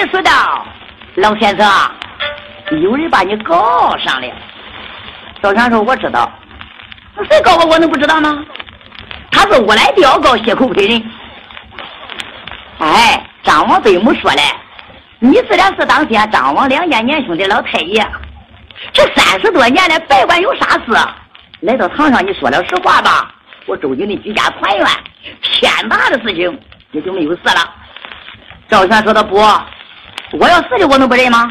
的说道：“老先生，有人把你告上了。”赵全说：“我知道。”谁告我？我能不知道吗？他是我来调告血口喷人。哎，张王对母说嘞，你自然是当先张王两家年兄的老太爷。这三十多年来，别管有啥事，来到堂上，你说了实话吧。我周军的居家团圆，天大的事情也就没有事了。赵全说的不，我要是的，我能不认吗？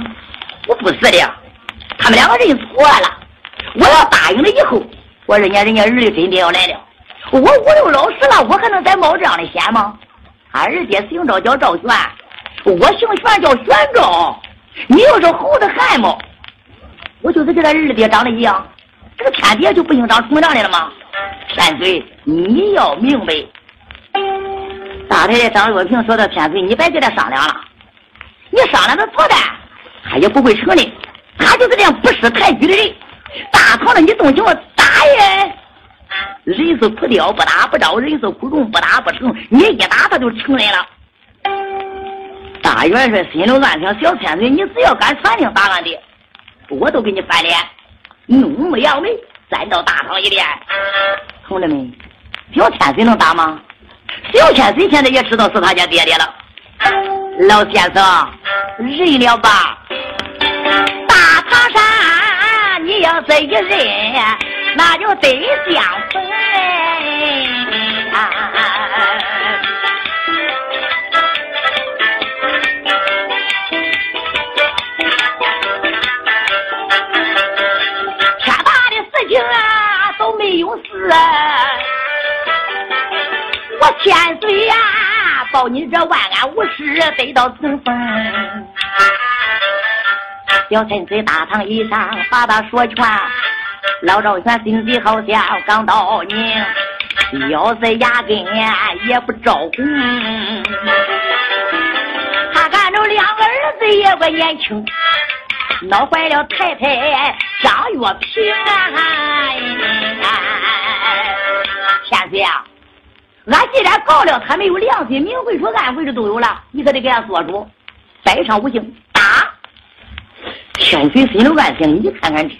我不是的。他们两个认错了，我要答应了以后。我认家人家儿子真的要来了，我五六老十了，我还能再冒这样的险吗？他二爹姓赵叫赵玄，我姓玄叫玄赵。你要是猴子汉嘛，我就是跟他二爹长得一样，这个天爹就不应当重样的了吗？天水，你要明白。大太太张若平说的天水，你别跟他商量了，你商量着做的，他也不会成的。他就是这样不识抬举的人。大堂的你动情我。打呀！人是苦雕不打不着，人是苦中不打不成。你一打他就承认了。大元帅心里暗想：小天子，你只要敢传令打俺的，我都给你翻脸。怒目扬眉，站到大堂一边。同志们，小天水能打吗？小天水现在也知道是他家爹爹了。老先生，认了吧。大唐山，你要是一认。那就得相逢啊！你这万安无事得到成风。小千岁大堂以上把他说全。老赵全心急好像刚到宁，咬在牙根也不招红。他看着两个儿子也不年轻，闹坏了太太张月平啊！天岁啊，俺既然告了他没有良心，明回说暗回的都有了，你可得给俺做主，摆上无形打。天水心里暗想：你看看这。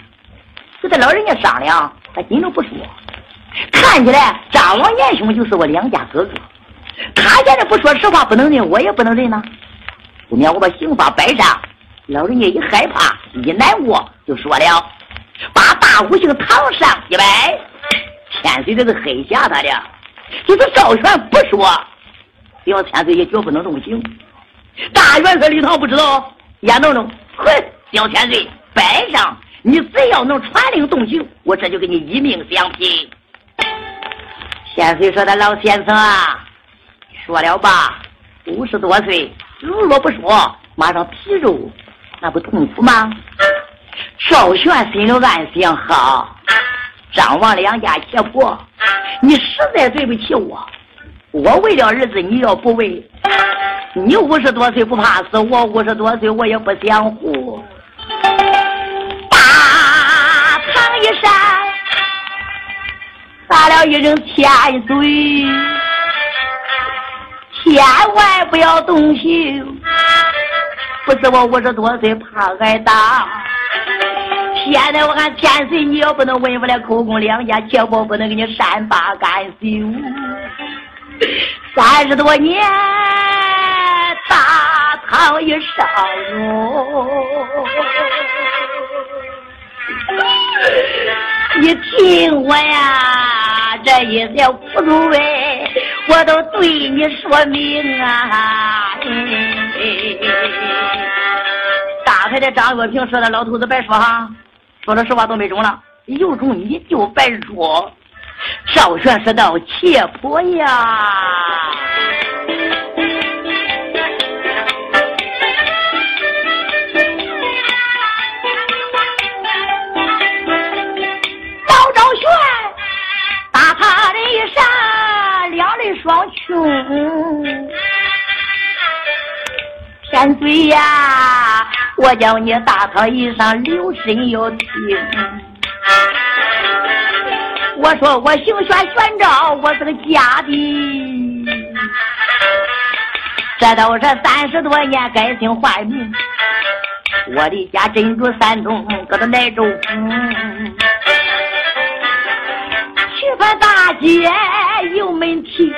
跟他老人家商量，他心都不说。看起来张王年兄就是我两家哥哥，他现在不说实话不能认，我也不能认呐。后面我把刑法摆上，老人家一害怕一难过，就说了：“把大五行堂上一摆。”天水这是黑吓他的，就是赵全不说，小千岁也绝不能动刑。大元帅李唐不知道，眼瞪瞪，哼，小千岁摆上。你只要能传令动刑，我这就给你一命相拼。千岁说的老先生啊，说了吧，五十多岁，如若不说，马上皮肉，那不痛苦吗？赵玄心里暗想：好，张王两家结婆，你实在对不起我。我为了儿子，你要不为，你五十多岁不怕死，我五十多岁我也不想活。一扇，打了一声千岁，千万不要动刑。不是我五十多岁怕挨打，现在我看天岁你要不能稳不了口供，两家切不不能给你善罢甘休。三十多年大堂一上哦。你听我呀，这一些苦主哎，我都对你说明啊。大太太张月平说的，老头子别说哈，说了实话都没中了，有种你就白说。赵玄说道：“切婆呀。”双穷，天岁呀！我叫你大堂以上留神要听。我说我姓玄，玄照，我是个假的。这都是三十多年改姓换名。我的家镇住山东，搁到莱州府。去番大街有门题，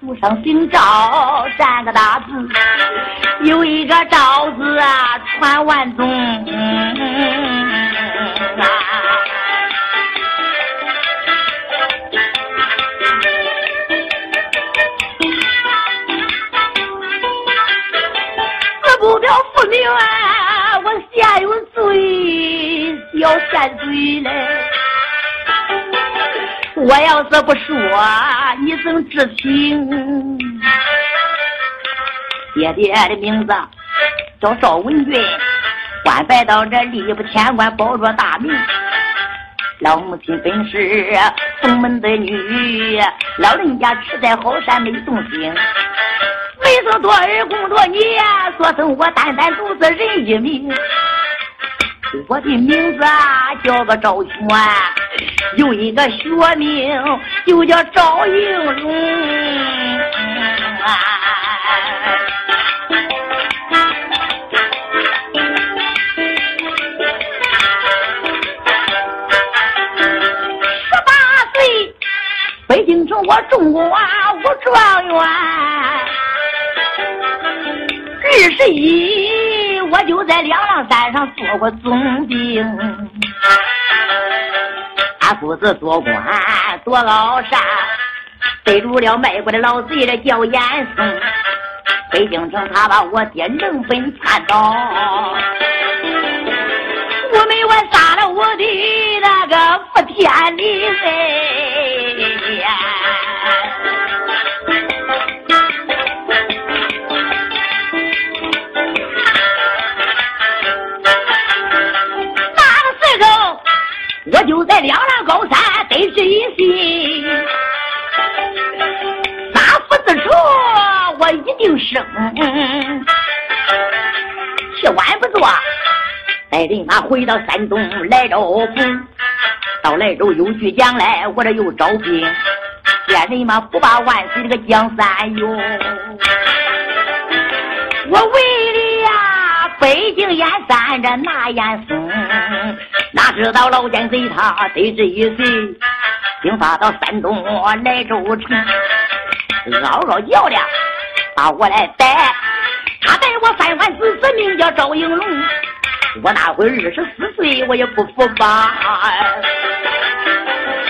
路上姓赵，占个大字，个赵字啊，传万宗啊。不表父名啊，我下有罪，要犯罪嘞。我要是不说，你怎知情？爹爹的名字叫赵文俊，官拜到这吏部天官，保着大名。老母亲本是封门的女，老人家吃在好山没动心。没生多儿供多你，所生我单单独是人一名。我的名字啊叫个赵全，有一个学名就叫赵应龙我中过啊武状元。二十一，我就在两浪山上做过总兵。俺父子做官多高尚，逮住了卖国的老贼的叫严嵩。北京城他把我爹扔本叛倒，我没完杀了我的那个福天里呀。一定生。去晚不做，带人马回到山东莱州府。到莱州有句将来，我这又招兵。见人马不把万岁这个江山哟，我为了呀北京燕山这拿严嵩。哪知道老奸贼他得知一岁，兵发到山东莱州城，嗷嗷叫了把我来逮。他带我三番子子名叫赵应龙，我那会二十四岁，我也不服吧。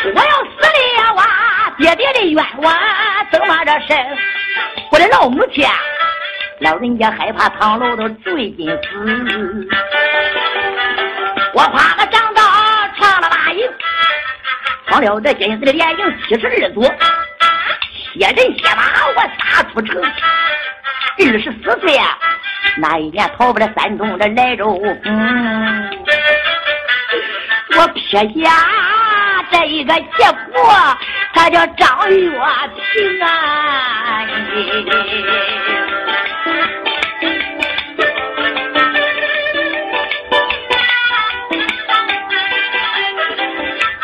我要死了哇，爹爹的冤枉怎么这事？我的老母亲，老人家害怕唐楼都坠进死。我怕他长到长了大营，闯了这金丝的连营七十二座，血人一马我杀出城。二十四岁啊，那一年逃不了山东这莱州府，我撇下这一个结果，他叫张月平啊。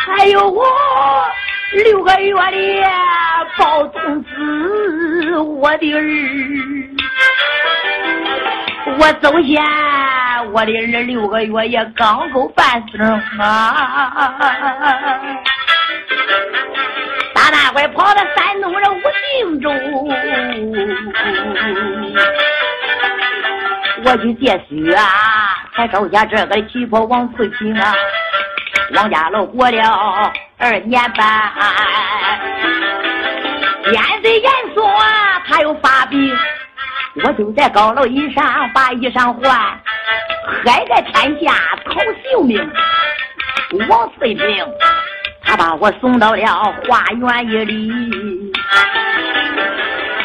还有我六个月的抱童子，我的儿，我走前我的儿六个月也刚够半生啊！大那会跑到山东这武定州，我去借书啊，才招下这个旗袍王翠萍啊。王家楼过了二年半，燕贼严嵩啊，他又发病，我就在高楼以上把衣裳换，害在天下讨性命。王翠萍，他把我送到了花园一里，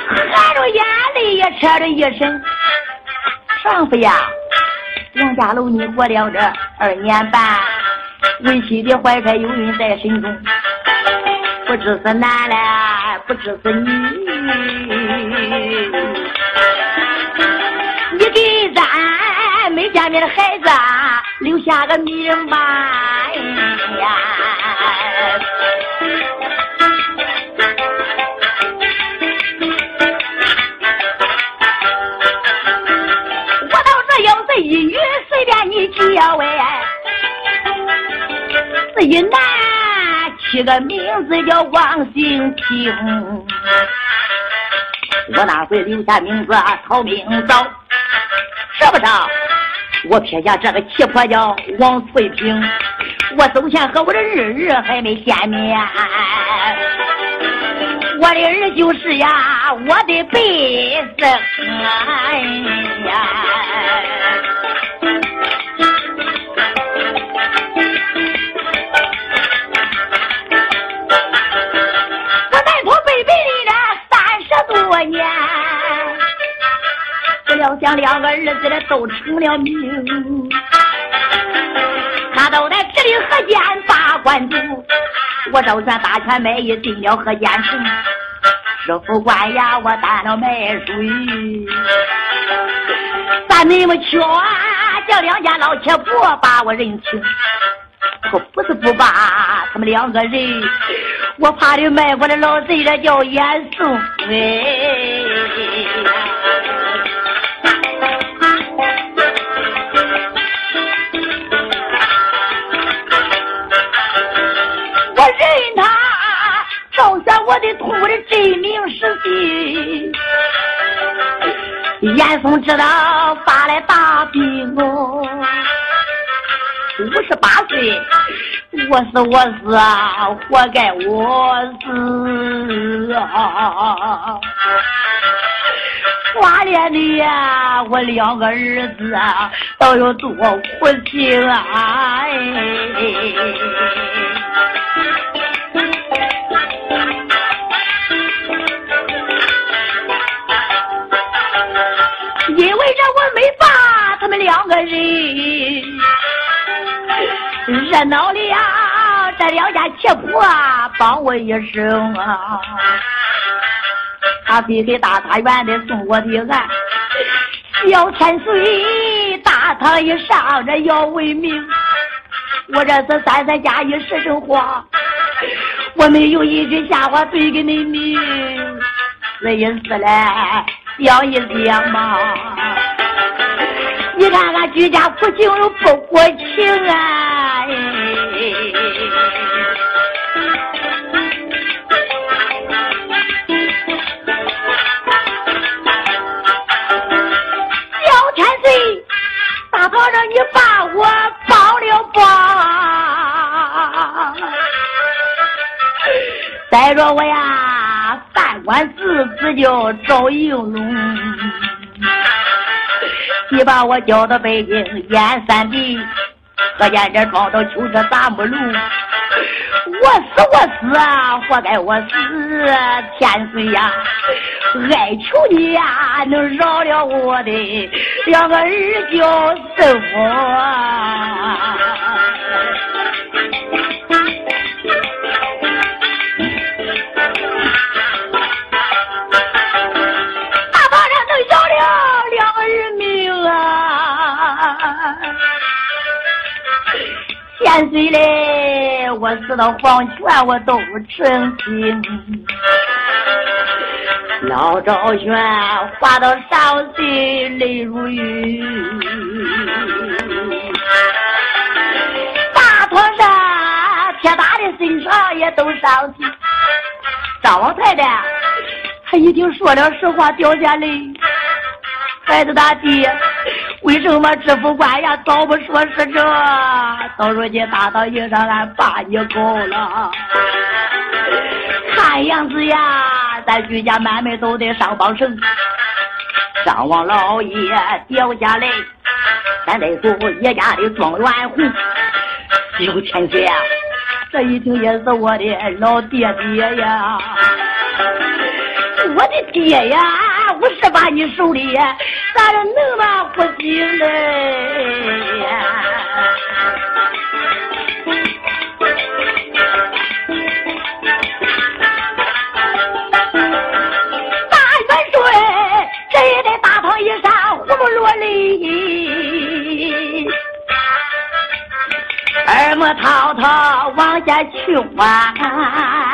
含着眼泪也扯着一身。丈夫呀，王家楼你过了这二年半。为妻的怀揣有孕在身中，不知是男嘞，不知是你。你给咱没见面的孩子留下个名吧。我倒是要是一女，随便你叫哎，是一男。起个名字叫王兴平。我那会留下名字啊曹明早，是不是？我撇下这个奇婆叫王翠萍，我走前和我的日日还没见面。我的儿就是呀，我的辈子，哎呀！过年，不料想两个儿子的都成了名，那都在这里河间把官渡。我周旋大权卖艺进了河间城，师傅官呀，我担了卖水。咱你们劝叫两家老铁婆把我认清，可不是不把他们两个人，我怕的卖我的老贼这叫严嵩哎。我认他，照下我的徒的真名实姓，严嵩知道我死我死啊，活该我死啊！寡恋的呀，我两个儿子啊，都有多苦心啊！哎因为这我没把他们两个人热闹的呀，这两家七婆帮我一声啊，他非给大杂院的送我的案，小千岁大堂一上这要为民，我这是三三加一十声话，我没有一句瞎话对给你们，这意思嘞，想一想嘛。你看俺居家苦情又不国情啊！说我呀，饭馆子子叫赵应龙。你把我叫到北京燕三弟，可见这庄到秋车大木路，我死我死啊，活该我死，天岁呀，哀求你呀，能饶了我的两个儿叫师傅。千岁嘞，我死到黄泉，我都成心。老赵玄话到伤心泪如雨，大堂上铁打的身上也都伤心。张老太太，他一听说了实话，掉下泪。孩子他爹。为什么知府官呀早不说是这？到如今大堂一上，俺把你告了。看样子呀，咱居家满门都得上榜绳。张王老爷掉下来，咱得做叶家的状元红。刘千岁，这一听也是我的老爹爹呀，我的爹呀！不是把你手里，咋着能嘛不行嘞？大元帅，这也得大堂一上，胡不落泪，二莫滔滔往下去啊！